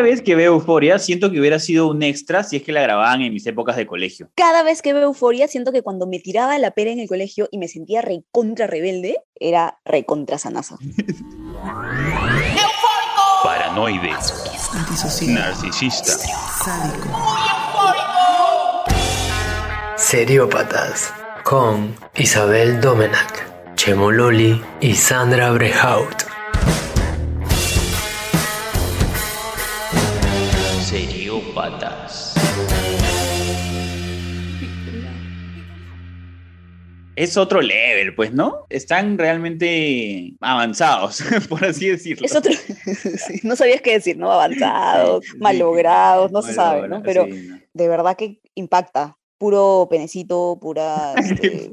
Cada vez que veo Euforia, siento que hubiera sido un extra si es que la grababan en mis épocas de colegio. Cada vez que veo Euforia, siento que cuando me tiraba la pera en el colegio y me sentía recontra rebelde, era recontra sanasa. Paranoide. Narcisista. Seriópatas con Isabel Domenac, Chemo Loli y Sandra Brehaut. Seriópatas. Es otro level, pues, ¿no? Están realmente avanzados, por así decirlo. Es otro. sí, no sabías qué decir, ¿no? Avanzados, Sí. malogrados, no se sabe, ¿no? Pero sí, no. de verdad que impacta. Puro penecito, pura. este,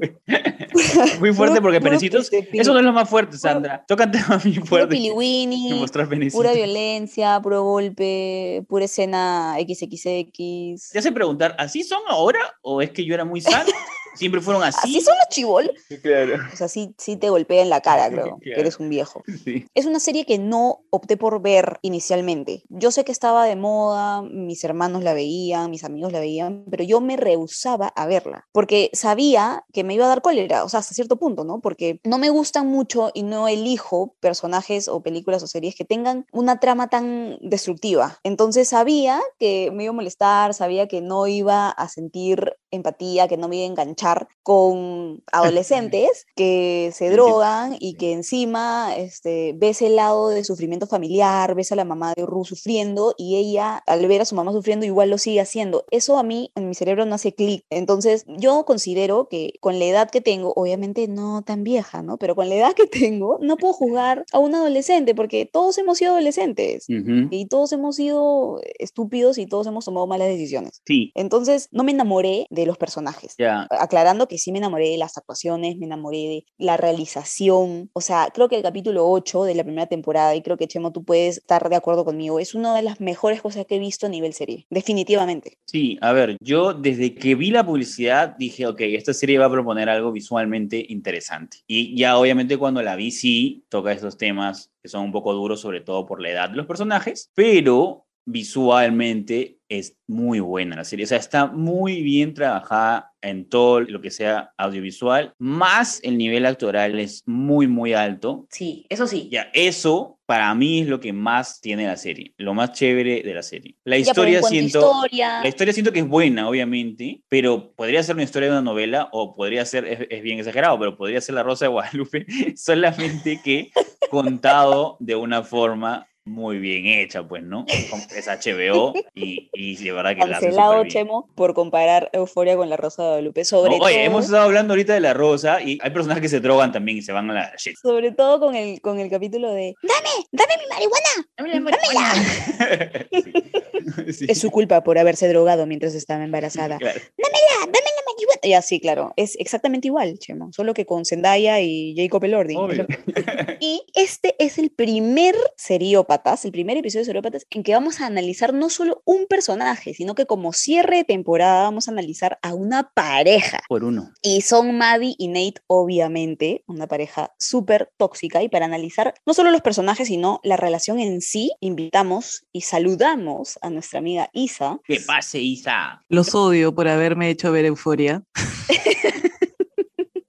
Muy fuerte puro- porque puro, penecitos. Eso no es lo más fuerte, Sandra. Tocan temas muy puro fuertes. piliwini, Mostrar penecitos. pura violencia, puro golpe, pura escena XXX. Te hace preguntar, ¿así son ahora? ¿O es que yo era muy sano? ¿Siempre fueron así? Así son los chivol. Claro. O sea, sí, sí te golpea en la cara, creo, que Claro. eres un viejo. Sí. Es una serie que no opté por ver inicialmente. Yo sé que estaba de moda, mis hermanos la veían, mis amigos la veían, pero yo me rehusaba a verla, porque sabía que me iba a dar cólera, o sea, hasta cierto punto, ¿no? Porque no me gustan mucho y no elijo personajes o películas o series que tengan una trama tan destructiva. Entonces sabía que me iba a molestar, sabía que no iba a sentir empatía, que no me iba a enganchar con adolescentes que se drogan y que encima este, ves el lado de sufrimiento familiar, ves a la mamá de Ru sufriendo y ella al ver a su mamá sufriendo igual lo sigue haciendo. Eso a mí en mi cerebro no hace clic. Entonces yo considero que con la edad que tengo, obviamente no tan vieja, ¿no? Pero con la edad que tengo, no puedo jugar a un adolescente porque todos hemos sido adolescentes y todos hemos sido estúpidos y todos hemos tomado malas decisiones. Sí, Entonces no me enamoré de los personajes ya. aclarando que sí me enamoré de las actuaciones, me enamoré de la realización. O sea, creo que el capítulo 8 de la primera temporada, y creo que Chemo, tú puedes estar de acuerdo conmigo, es una de las mejores cosas que he visto a nivel serie. Definitivamente. Sí, a ver, yo desde que vi la publicidad dije, ok, esta serie va a proponer algo visualmente interesante. Y ya obviamente cuando la vi sí toca estos temas que son un poco duros, sobre todo por la edad de los personajes, pero visualmente es muy buena la serie. O sea, está muy bien trabajada en todo lo que sea audiovisual, más el nivel actoral es muy, muy alto. Sí, eso sí. Ya, eso para mí es lo que más tiene la serie, lo más chévere de la serie. La historia siento... historia, La historia siento que es buena, obviamente, pero podría ser una historia de una novela o podría ser, es, es bien exagerado, pero podría ser La Rosa de Guadalupe, solamente que contado de una forma muy bien hecha, pues, ¿no? Es HBO y, y de verdad que la hace cancelado súper bien. Chemo por comparar Euforia con La Rosa de Guadalupe. Sobre, No, oye, todo, hemos estado hablando ahorita de La Rosa y hay personajes que se drogan también y se van a la shit. sobre todo con el, con el capítulo de ¡Dame! ¡Dame mi marihuana! Sí. Sí. Es su culpa por haberse drogado mientras estaba embarazada. Claro. ¡Dámela! ¡Dame la marihuana! Ya, sí, claro. Es exactamente igual, Chemo. Solo que con Zendaya y Jacob Elordi. Obvio. Y este es el primer El primer episodio de Seriópatas, en que vamos a analizar no solo un personaje, sino que como cierre de temporada vamos a analizar a una pareja. Por uno. Y son Maddie y Nate, obviamente, una pareja súper tóxica. Y para analizar no solo los personajes, sino la relación en sí, invitamos y saludamos a nuestra amiga Isa. Que pase, Isa. Los odio por haberme hecho ver euforia.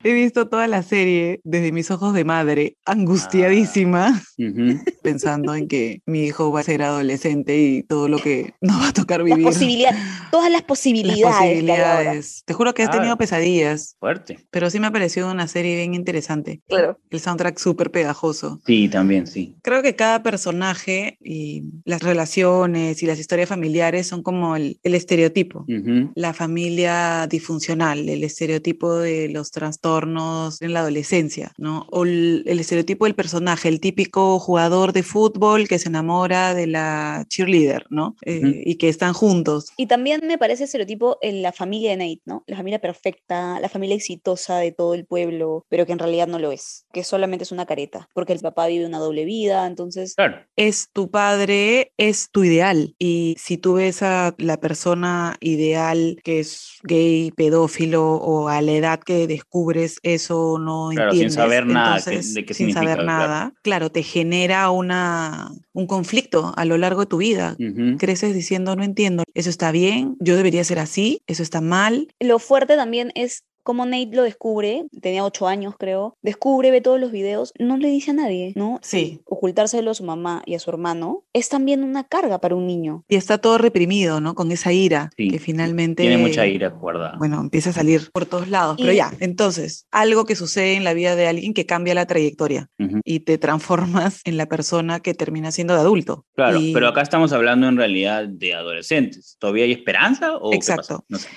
He visto toda la serie desde mis ojos de madre, angustiadísima, Ujú. pensando en que mi hijo va a ser adolescente y todo lo que nos va a tocar Las vivir. posibilidades, todas las Las posibilidades. ahora. posibilidades. Te juro que he tenido pesadillas, Fuerte. pero sí me ha parecido una serie bien interesante. Claro. El soundtrack súper pegajoso. Sí, también, sí. Creo que cada personaje y las relaciones y las historias familiares son como el, el estereotipo. Ujú. La familia disfuncional, el estereotipo de los trastornos en la adolescencia, ¿no? O el, el estereotipo del personaje, el típico jugador de fútbol que se enamora de la cheerleader, ¿no? Eh, Ujú. Y que están juntos. Y también me parece estereotipo en la familia de Nate, ¿no? La familia perfecta, la familia exitosa de todo el pueblo, pero que en realidad no lo es, que solamente es una careta, porque el papá vive una doble vida, entonces Claro. es tu padre, es tu ideal. Y si tú ves a la persona ideal que es gay, pedófilo o a la edad que descubres eso no Claro, sin entiendes. saber nada Entonces, de qué sin significa, saber claro. nada, claro, te genera una, un conflicto a lo largo de tu vida. Ujú. Creces diciendo, no entiendo, eso está bien, yo debería ser así, eso está mal. Lo fuerte también es como Nate lo descubre, tenía ocho años creo, descubre, ve todos los videos, no le dice a nadie, ¿no? Sí. Ocultárselo a su mamá y a su hermano es también una carga para un niño. Y está todo reprimido, ¿no? Con esa ira Sí, que finalmente... Tiene mucha ira guardada. Bueno, empieza a salir por todos lados. Pero Y- ya, entonces, algo que sucede en la vida de alguien que cambia la trayectoria Ujú. y te transformas en la persona que termina siendo de adulto. Claro, Y- pero acá estamos hablando en realidad de adolescentes. ¿Todavía hay esperanza o qué Exacto. pasa? No sé.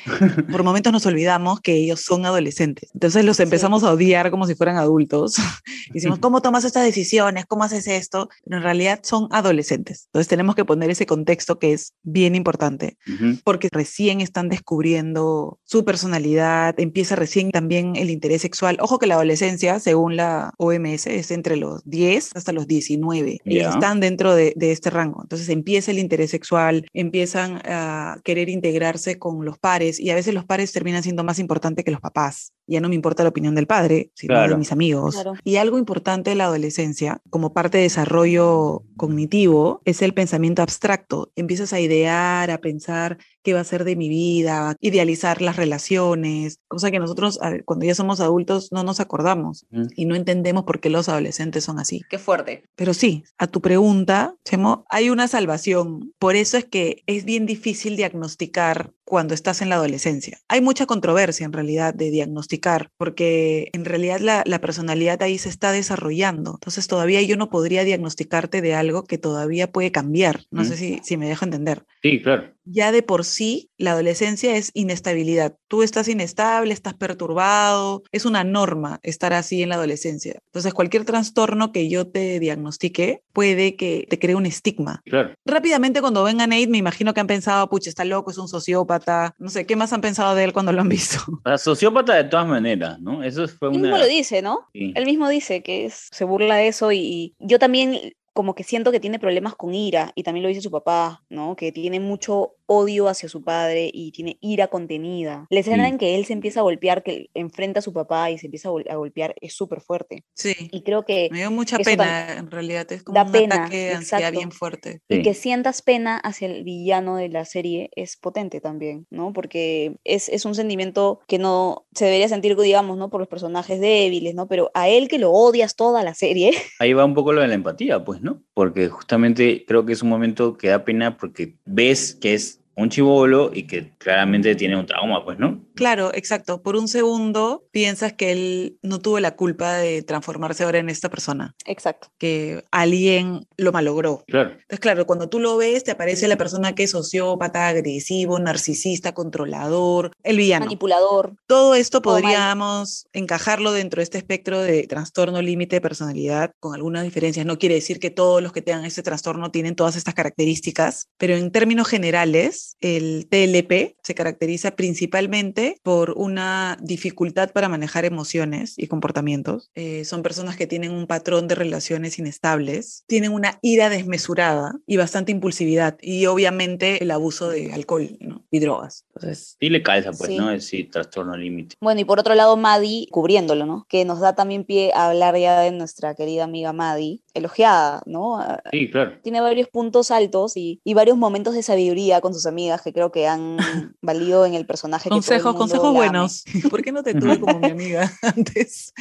por momentos nos olvidamos que ellos son adolescentes. Entonces los empezamos a odiar como si fueran adultos. Decimos, ¿cómo tomas estas decisiones? ¿Cómo haces esto? Pero en realidad son adolescentes. Entonces tenemos que poner ese contexto que es bien importante Ujú. porque recién están descubriendo su personalidad, empieza recién también el interés sexual. Ojo que la adolescencia, según la OMS, es entre los 10 hasta los 19. Ellos Ya. están dentro de, de este rango. Entonces empieza el interés sexual, empiezan a querer integrarse con los pares y a veces los pares terminan siendo más importantes que los papás. Ya no me importa la opinión del padre, sino de mis amigos. Claro. Y algo importante de la adolescencia, como parte de desarrollo cognitivo, es el pensamiento abstracto. Empiezas a idear, a pensar qué va a ser de mi vida, idealizar las relaciones, cosa que nosotros cuando ya somos adultos no nos acordamos Ujú. y no entendemos por qué los adolescentes son así. Qué fuerte. Pero sí, a tu pregunta, Chemo, hay una salvación. Por eso es que es bien difícil diagnosticar cuando estás en la adolescencia. Hay mucha controversia en realidad de diagnosticar, porque en realidad la, la personalidad ahí se está desarrollando. Entonces todavía yo no podría diagnosticarte de algo que todavía puede cambiar. No sé Ujú. si, si me dejo entender Sí, claro. Ya de por sí la adolescencia es inestabilidad. Tú estás inestable, estás perturbado, es una norma estar así en la adolescencia. Entonces cualquier trastorno que yo te diagnostique puede que te cree un estigma. Claro. Rápidamente cuando venga Nate me imagino que han pensado, pucha, está loco, es un sociópata, no sé, ¿qué más han pensado de él cuando lo han visto? O sea, sociópata de todas maneras, ¿no? Eso fue Él una... mismo lo dice, ¿no? Sí. Él mismo dice que es, se burla de eso y, y yo también como que siento que tiene problemas con ira y también lo dice su papá, ¿no? Que tiene mucho odio hacia su padre y tiene ira contenida. La escena Sí. en que él se empieza a golpear, que enfrenta a su papá y se empieza a, gol- a golpear es súper fuerte. Sí. Y creo que Me dio mucha pena, en realidad, es como da un pena, ataque de ansiedad exacto. bien fuerte. Sí. Y que sientas pena hacia el villano de la serie es potente también, ¿no? Porque es, es un sentimiento que no se debería sentir, digamos, ¿no? Por los personajes débiles, ¿no? Pero a él que lo odias toda la serie, Ahí va un poco lo de la empatía, pues, ¿no? Porque justamente creo que es un momento que da pena porque ves que es un chivolo y que claramente tiene un trauma, pues, ¿no? Claro, exacto. Por un segundo piensas que él no tuvo la culpa de transformarse ahora en esta persona, exacto. que alguien lo malogró. Claro. Entonces, claro, cuando tú lo ves, te aparece la persona que es sociópata, agresivo, narcisista, controlador, el villano. Manipulador. Todo esto podríamos encajarlo dentro de este espectro de trastorno límite de personalidad con algunas diferencias. No quiere decir que todos los que tengan este trastorno tienen todas estas características, pero en términos generales, el TLP se caracteriza principalmente por una dificultad para manejar emociones y comportamientos. Eh, son personas que tienen un patrón de relaciones inestables, tienen una ira desmesurada y bastante impulsividad y obviamente el abuso de alcohol ¿no? y drogas. Entonces, Sí le calza, pues, Sí. ¿no? Es sí, trastorno límite. Bueno, y por otro lado, Maddie cubriéndolo, ¿no? Que nos da también pie a hablar ya de nuestra querida amiga Maddie, elogiada, ¿no? A- Sí, claro. Tiene varios puntos altos y, y varios momentos de sabiduría con sus amigas que creo que han valido en el personaje. Consejos, consejos buenos. ¿Por qué no te tuve como mi amiga antes?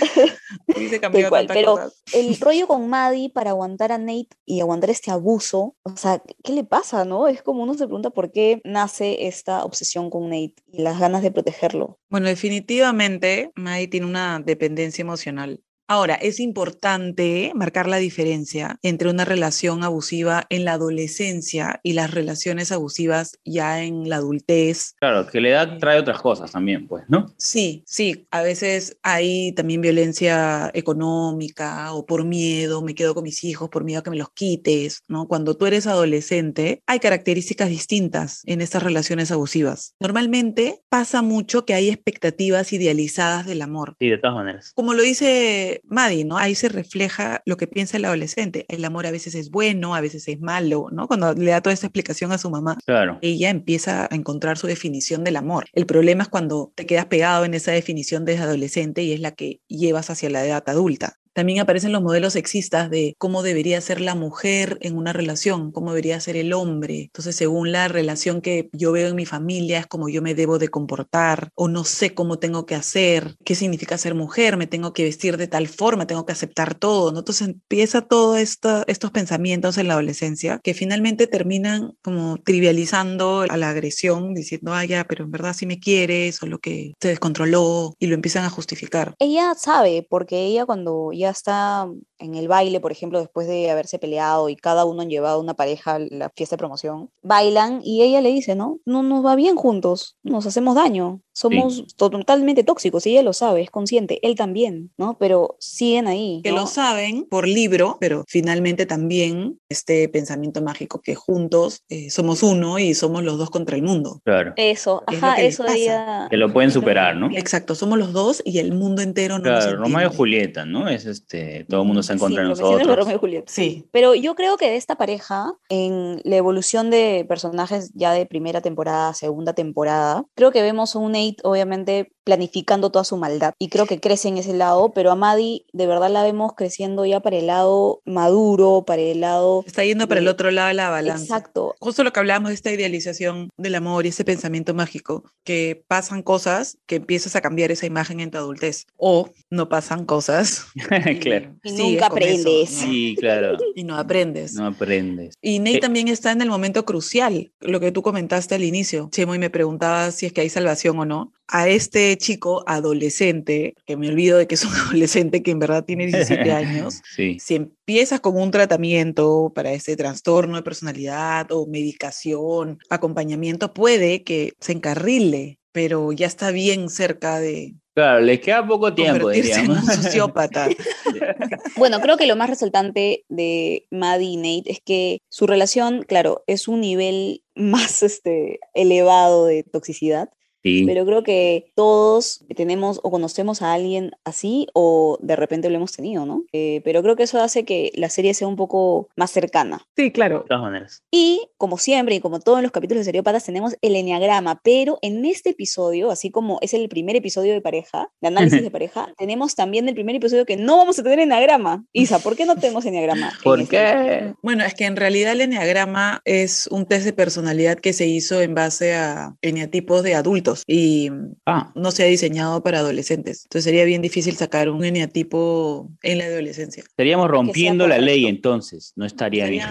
Cambiado cual, pero cosas. el rollo con Maddie para aguantar a Nate y aguantar este abuso, o sea, ¿qué le pasa, no? Es como uno se pregunta por qué nace esta obsesión con Nate y las ganas de protegerlo. Bueno, definitivamente Mai tiene una dependencia emocional. Ahora, es importante marcar la diferencia entre una relación abusiva en la adolescencia y las relaciones abusivas ya en la adultez. Claro, que la edad trae otras cosas también, pues, ¿no? Sí, sí, a veces hay también violencia económica o por miedo, me quedo con mis hijos por miedo a que me los quites, ¿no? Cuando tú eres adolescente, hay características distintas en estas relaciones abusivas. Normalmente pasa mucho que hay expectativas idealizadas del amor. Sí, de todas maneras. Como lo dice Maddie, ¿no? Ahí se refleja lo que piensa el adolescente. El amor a veces es bueno, a veces es malo, ¿no? Cuando le da toda esta explicación a su mamá Claro. ella empieza a encontrar su definición del amor. El problema es cuando te quedas pegado en esa definición desde adolescente y es la que llevas hacia la edad adulta. También aparecen los modelos sexistas de cómo debería ser la mujer en una relación, cómo debería ser el hombre. Entonces, según la relación que yo veo en mi familia, es como yo me debo de comportar o no sé cómo tengo que hacer, qué significa ser mujer, me tengo que vestir de tal forma, tengo que aceptar todo. ¿no? Entonces empieza todos estos pensamientos en la adolescencia que finalmente terminan como trivializando a la agresión, diciendo, ah, ya, pero en verdad sí me quieres o lo que se descontroló y lo empiezan a justificar. Ella sabe, porque ella cuando ya está en el baile, por ejemplo, después de haberse peleado y cada uno han llevado una pareja a la fiesta de promoción, bailan y ella le dice, ¿no? No nos va bien juntos, nos hacemos daño, somos totalmente tóxicos, y ella lo sabe, es consciente, él también, ¿no? Pero siguen ahí. Que lo saben por libro, pero finalmente también este pensamiento mágico que juntos eh, somos uno y somos los dos contra el mundo. Claro. Eso, ajá, que eso ella... Que lo pueden superar, ¿no? Exacto, somos los dos y el mundo entero no Claro, nos Romeo y. Julieta, ¿no? Es este, todo el mundo está en contra Sí, de nosotros. Romeo y Julieta. Sí. Pero yo creo que de esta pareja, en la evolución de personajes ya de primera temporada, segunda temporada, creo que vemos un Nate, obviamente, planificando toda su maldad. Y creo que crece en ese lado, pero a Maddie, de verdad la vemos creciendo ya para el lado maduro, para el lado... Está yendo para el de- otro lado de la balanza. Exacto. Justo lo que hablábamos de esta idealización del amor y ese pensamiento mágico, que pasan cosas que empiezas a cambiar esa imagen en tu adultez, o no pasan cosas claro. Y sigues nunca con eso, aprendes. ¿no? Sí, claro. y no aprendes. No aprendes. Y Nate Eh, también está en el momento crucial, lo que tú comentaste al inicio, Chemo, y me preguntaba si es que hay salvación o no. A este chico adolescente, que me olvido de que es un adolescente que en verdad tiene 17 años, Sí. si empiezas con un tratamiento para ese trastorno de personalidad o medicación, acompañamiento, puede que se encarrile, pero ya está bien cerca de Claro, les queda poco tiempo, convertirse en un diríamos. sociópata. Bueno, creo que lo más resaltante de Maddie y Nate es que su relación, claro, es un nivel más este, elevado de toxicidad, Sí. pero creo que todos tenemos o conocemos a alguien así o de repente lo hemos tenido, ¿no? Eh, pero creo que eso hace que la serie sea un poco más cercana. Sí, claro. De todas maneras. Y como siempre y como todos los capítulos de Seriópatas tenemos el enneagrama, pero en este episodio, así como es el primer episodio de pareja, de análisis de pareja, tenemos también el primer episodio que no vamos a tener enneagrama. Isa, ¿por qué no tenemos enneagrama? en ¿Por este qué? Bueno, es que en realidad el enneagrama es un test de personalidad que se hizo en base a eneatipos de adultos y Ah, no se ha diseñado para adolescentes. Entonces sería bien difícil sacar un eneatipo en la adolescencia. estaríamos rompiendo la ley entonces. No estaría bien.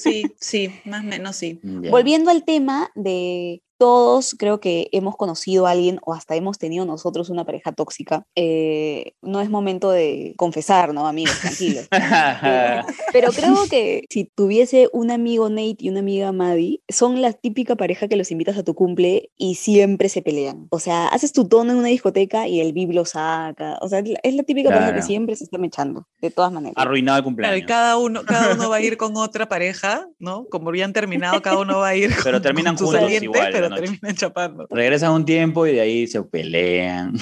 Sí, sí, más o menos sí. Ya. Volviendo al tema de todos, creo que hemos conocido a alguien o hasta hemos tenido nosotros una pareja tóxica. eh, no es momento de confesar, ¿no, amigos? Tranquilos. Pero, pero creo que si tuviese un amigo Nate y una amiga Maddie, son la típica pareja que los invitas a tu cumple y siempre se pelean. O sea, haces tu tono en una discoteca y el bib lo saca. O sea, es la- típica pareja que siempre se está mechando, de todas maneras. Arruinado el Claro, y cumpleaños. cada uno, cada uno va a ir con otra pareja, ¿no? Como habían terminado, cada uno va a ir Pero con, terminan con su juntos saliente, igual, pero la noche. terminan chapando. Regresan un tiempo y de ahí se pelean.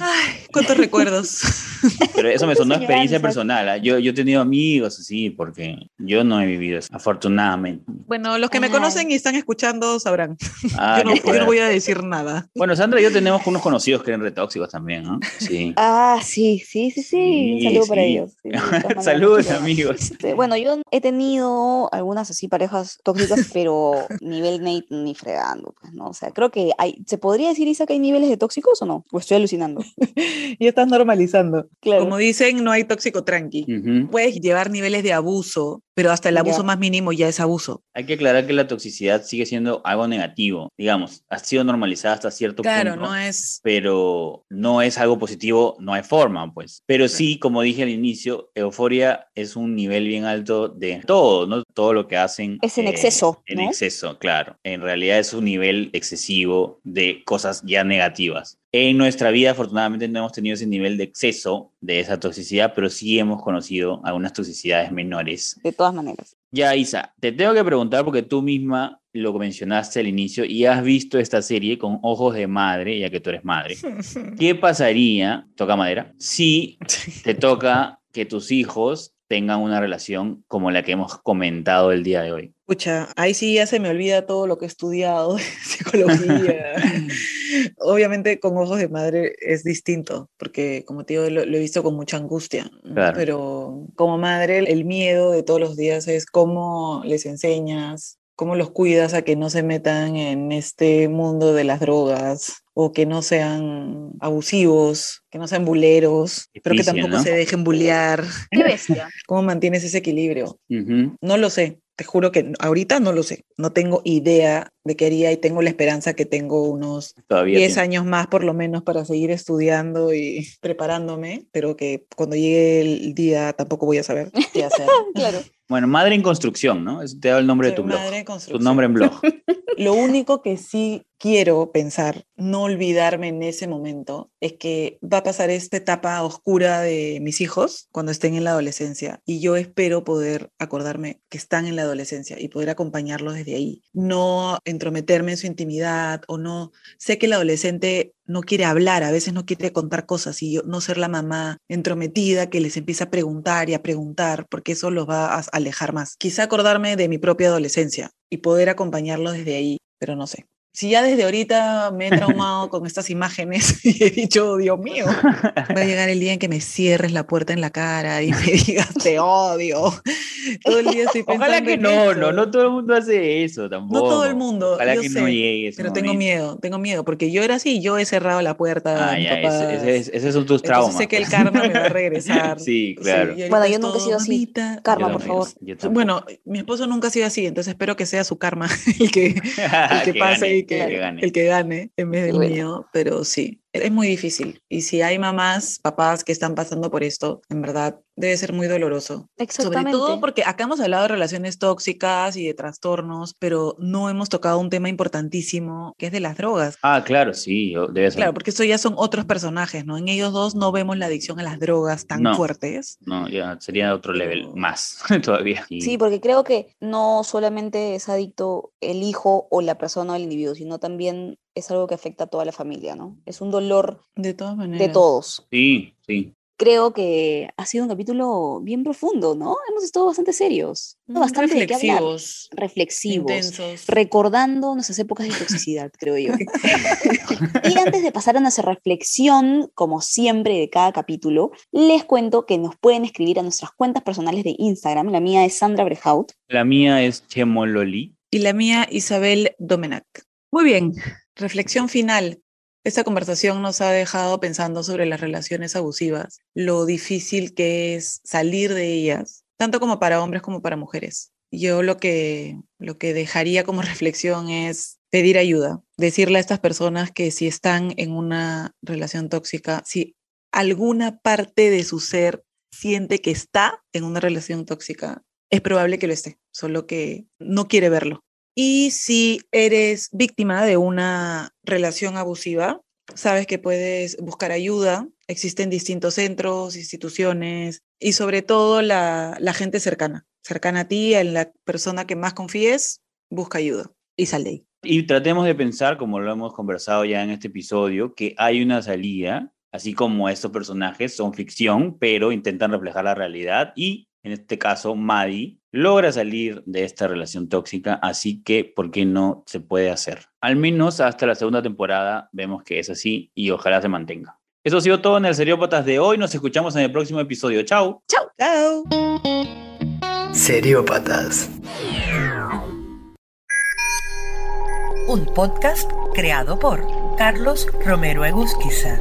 Ay, cuántos recuerdos. Pero eso me sonó a experiencia personal. ¿ah? Yo, yo he tenido amigos así, porque yo no he vivido eso, afortunadamente. Bueno, los que me Ay. conocen y están escuchando sabrán. Ah, yo, no, yo voy a decir nada. Bueno, Sandra y yo tenemos unos conocidos que eran retóxicos también, ¿no? Sí. Ah, sí, sí, sí, sí. Un Sí, saludo para ellos. Sí, Saludos, amigos. Este, bueno, yo he tenido algunas así parejas tóxicas, pero nivel Nate ni fregando, ¿no? O sea, creo que hay, ¿se podría decir, Isa, que hay niveles de tóxicos o no? O estoy alucinando. Y estás normalizando. Claro. Como dicen, no hay tóxico tranqui. Puedes llevar niveles de abuso, pero hasta el abuso Ya. más mínimo ya es abuso. Hay que aclarar que la toxicidad sigue siendo algo negativo. Digamos, ha sido normalizada hasta cierto Claro, punto. no es. pero no es algo positivo, no hay forma, pues. Pero sí, como dije al inicio, Euforia es un nivel bien alto de todo, ¿no? Todo lo que hacen. eh, Es en exceso, En ¿no? exceso, claro. En realidad es un nivel excesivo de cosas ya negativas. En nuestra vida, afortunadamente, no hemos tenido ese nivel de exceso de esa toxicidad, pero sí hemos conocido algunas toxicidades menores. De todas maneras. Ya, Isa, te tengo que preguntar porque tú misma lo mencionaste al inicio y has visto esta serie con ojos de madre, ya que tú eres madre. ¿Qué pasaría, toca madera, si te toca que tus hijos tengan una relación como la que hemos comentado el día de hoy? Pucha, ahí sí ya se me olvida todo lo que he estudiado, psicología. Obviamente con ojos de madre es distinto, porque como te digo, lo, lo he visto con mucha angustia. Claro. pero como madre el miedo de todos los días es cómo les enseñas, cómo los cuidas a que no se metan en este mundo de las drogas o que no sean abusivos, que no sean buleros, pero que tampoco ¿no? se dejen bulear. Qué bestia. ¿Cómo mantienes ese equilibrio? No lo sé, te juro que ahorita no lo sé. No tengo idea de qué haría y tengo la esperanza que tengo unos Todavía 10 tiene- años más por lo menos para seguir estudiando y preparándome, pero que cuando llegue el día tampoco voy a saber qué hacer. Claro. Bueno, Madre en Construcción, ¿no? Te da el nombre de tu blog. madre en Tu construcción. nombre en blog. Lo único que sí quiero pensar, no olvidarme en ese momento, es que va a pasar esta etapa oscura de mis hijos cuando estén en la adolescencia y yo espero poder acordarme que están en la adolescencia y poder acompañarlos desde ahí, no entrometerme en su intimidad o no, sé que el adolescente no quiere hablar, a veces no quiere contar cosas y yo no ser la mamá entrometida que les empieza a preguntar y a preguntar porque eso los va a alejar más. Quizá acordarme de mi propia adolescencia y poder acompañarlos desde ahí, pero no sé. Si ya desde ahorita me he traumado con estas imágenes y he dicho, Dios mío, va a llegar el día en que me cierres la puerta en la cara y me digas, te odio. Todo el día estoy pensando Ojalá que en no, eso. no, no todo el mundo hace eso tampoco. No todo el mundo, Ojalá yo que sé, no llegue ese Pero tengo miedo, tengo miedo, porque yo era así, yo he cerrado la puerta. a Ah, ya, ese- ese- esos son tus Entonces traumas. sé que el pues. karma me va a regresar. Sí, claro. ahorita Bueno, yo nunca he sido así. "Mamita". Karma, Yo por favor. Bueno, mi esposo nunca ha sido así, entonces espero que sea su karma el que, el que Que pase y que, que gane. el que gane en vez del bueno. mío, pero sí, es muy difícil. Y si hay mamás, papás que están pasando por esto, en verdad debe ser muy doloroso. Sobre Exactamente. todo porque acá hemos hablado de relaciones tóxicas y de trastornos, pero no hemos tocado un tema importantísimo que es de las drogas. Ah, claro, sí, debe ser. Claro, porque esto ya son otros personajes, ¿no? En ellos dos no vemos la adicción a las drogas tan No. fuertes. No, ya sería otro level más todavía. Y- Sí, porque creo que no solamente es adicto el hijo o la persona o el individuo, sino también es algo que afecta a toda la familia, ¿no? Es un dolor De todas maneras. de todos. sí, sí. Creo que ha sido un capítulo bien profundo, ¿no? Hemos estado bastante serios, Mm, bastante de qué hablar. reflexivos, reflexivos, intensos. recordando nuestras épocas de toxicidad, creo yo. y antes de pasar a nuestra reflexión, como siempre de cada capítulo, les cuento que nos pueden escribir a nuestras cuentas personales de Instagram. La mía es Sandra Brehaut. La mía es Chemololi. y la mía Isabel Domenac. Muy bien, reflexión final. Esta conversación nos ha dejado pensando sobre las relaciones abusivas, lo difícil que es salir de ellas, tanto como para hombres como para mujeres. Yo lo que, lo que dejaría como reflexión es pedir ayuda, decirle a estas personas que si están en una relación tóxica, si alguna parte de su ser siente que está en una relación tóxica, es probable que lo esté, solo que no quiere verlo. Y si eres víctima de una relación abusiva, sabes que puedes buscar ayuda. Existen distintos centros, instituciones y sobre todo la, gente cercana, cercana a ti, en la persona que más confíes, busca ayuda y sal de ahí. Y tratemos de pensar, como lo hemos conversado ya en este episodio, que hay una salida, así como estos personajes son ficción, pero intentan reflejar la realidad y en este caso Maddie logra salir de esta relación tóxica, así que ¿por qué no se puede hacer? Al menos hasta la segunda temporada vemos que es así y ojalá se mantenga. Eso ha sido todo en el Seriópatas de hoy. Nos escuchamos en el próximo episodio. Chao. ¡Chao! Seriópatas. Un podcast creado por Carlos Romero Egusquiza.